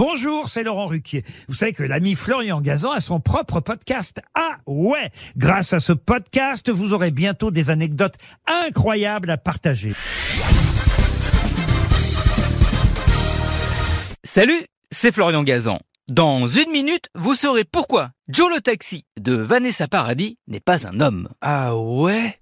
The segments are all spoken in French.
Bonjour, c'est Laurent Ruquier. Vous savez que l'ami Florian Gazan a son propre podcast. Ah ouais Grâce à ce podcast, vous aurez bientôt des anecdotes incroyables à partager. Salut, c'est Florian Gazan. Dans une minute, vous saurez pourquoi Joe le taxi de Vanessa Paradis n'est pas un homme. Ah ouais?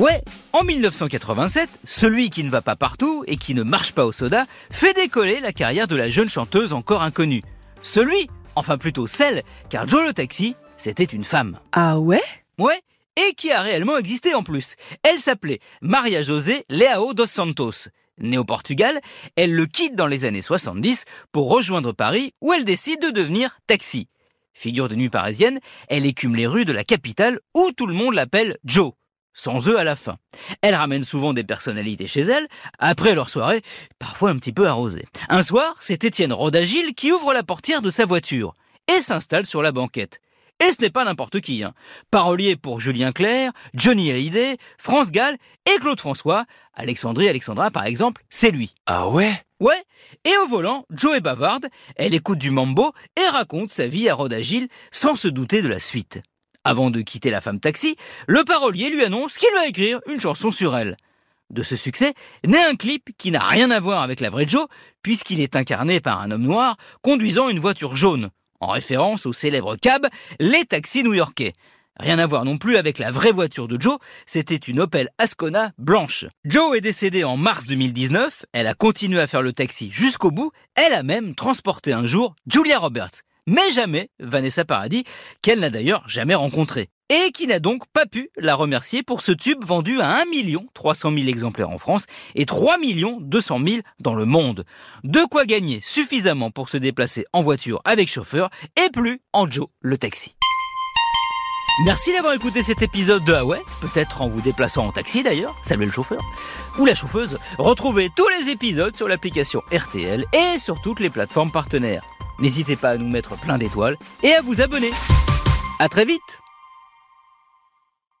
Ouais, en 1987, celui qui ne va pas partout et qui ne marche pas au soda fait décoller la carrière de la jeune chanteuse encore inconnue. Celui, enfin plutôt celle, car Joe le taxi, c'était une femme. Ah ouais? Ouais, et qui a réellement existé en plus. Elle s'appelait Maria José Leao dos Santos. Née au Portugal, elle le quitte dans les années 70 pour rejoindre Paris où elle décide de devenir taxi. Figure de nuit parisienne, elle écume les rues de la capitale où tout le monde l'appelle Joe sans eux à la fin. Elle ramène souvent des personnalités chez elle, après leur soirée, parfois un petit peu arrosée. Un soir, c'est Étienne Rodagil qui ouvre la portière de sa voiture et s'installe sur la banquette. Et ce n'est pas n'importe qui. Hein. Parolier pour Julien Clerc, Johnny Hallyday, France Gall et Claude François. Alexandrie Alexandra, par exemple, c'est lui. Ah ouais? Ouais. Et au volant, Joe est bavarde, elle écoute du mambo et raconte sa vie à Rodagil sans se douter de la suite. Avant de quitter la femme taxi, le parolier lui annonce qu'il va écrire une chanson sur elle. De ce succès naît un clip qui n'a rien à voir avec la vraie Joe, puisqu'il est incarné par un homme noir conduisant une voiture jaune, en référence au célèbre cab Les Taxis New-Yorkais. Rien à voir non plus avec la vraie voiture de Joe, c'était une Opel Ascona blanche. Joe est décédée en mars 2019, elle a continué à faire le taxi jusqu'au bout, elle a même transporté un jour Julia Roberts, mais jamais Vanessa Paradis, qu'elle n'a d'ailleurs jamais rencontrée. Et qui n'a donc pas pu la remercier pour ce tube vendu à 1 300 000 exemplaires en France et 3 200 000 dans le monde. De quoi gagner suffisamment pour se déplacer en voiture avec chauffeur et plus en Joe le taxi. Merci d'avoir écouté cet épisode de Ah ouais, peut-être en vous déplaçant en taxi d'ailleurs, saluez le chauffeur, ou la chauffeuse. Retrouvez tous les épisodes sur l'application RTL et sur toutes les plateformes partenaires. N'hésitez pas à nous mettre plein d'étoiles et à vous abonner. À très vite